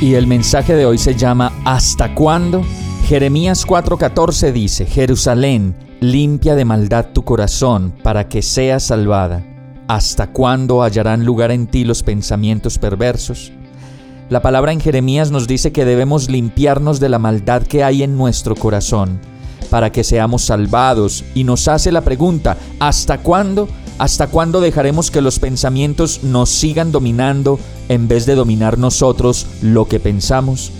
Y el mensaje de hoy se llama ¿Hasta cuándo? Jeremías 4:14 dice, Jerusalén, limpia de maldad tu corazón para que seas salvada. ¿Hasta cuándo hallarán lugar en ti los pensamientos perversos? La palabra en Jeremías nos dice que debemos limpiarnos de la maldad que hay en nuestro corazón para que seamos salvados y nos hace la pregunta, ¿hasta cuándo? ¿Hasta cuándo dejaremos que los pensamientos nos sigan dominando en vez de dominar nosotros lo que pensamos?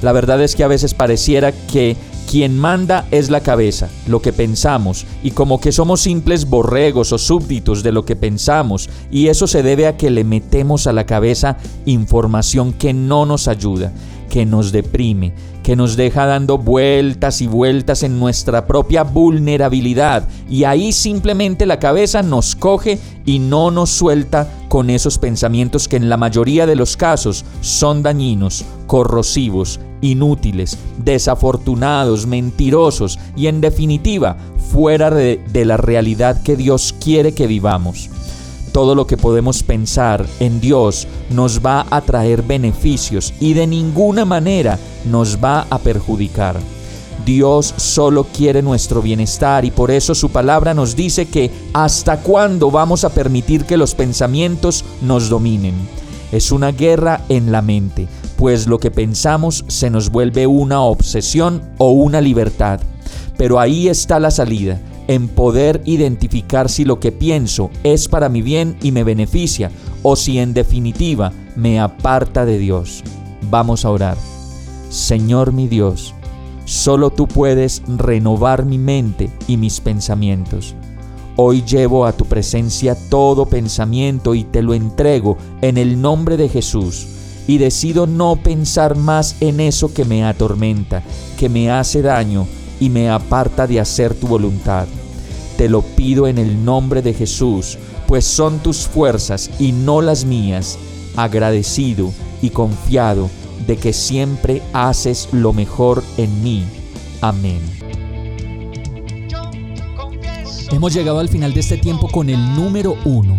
La verdad es que a veces pareciera que quien manda es la cabeza, lo que pensamos, y como que somos simples borregos o súbditos de lo que pensamos, y eso se debe a que le metemos a la cabeza información que no nos ayuda, que nos deprime, que nos deja dando vueltas y vueltas en nuestra propia vulnerabilidad, y ahí simplemente la cabeza nos coge y no nos suelta con esos pensamientos que en la mayoría de los casos son dañinos, corrosivos, inútiles, desafortunados, mentirosos y en definitiva fuera de, la realidad que Dios quiere que vivamos. Todo lo que podemos pensar en Dios nos va a traer beneficios y de ninguna manera nos va a perjudicar. Dios solo quiere nuestro bienestar y por eso su palabra nos dice que hasta cuándo vamos a permitir que los pensamientos nos dominen. Es una guerra en la mente, pues lo que pensamos se nos vuelve una obsesión o una libertad. Pero ahí está la salida, en poder identificar si lo que pienso es para mi bien y me beneficia, o si en definitiva me aparta de Dios. Vamos a orar. Señor mi Dios, solo tú puedes renovar mi mente y mis pensamientos. Hoy llevo a tu presencia todo pensamiento y te lo entrego en el nombre de Jesús y decido no pensar más en eso que me atormenta, que me hace daño y me aparta de hacer tu voluntad. Te lo pido en el nombre de Jesús, pues son tus fuerzas y no las mías, agradecido y confiado de que siempre haces lo mejor en mí. Amén. Hemos llegado al final de este tiempo con el número uno.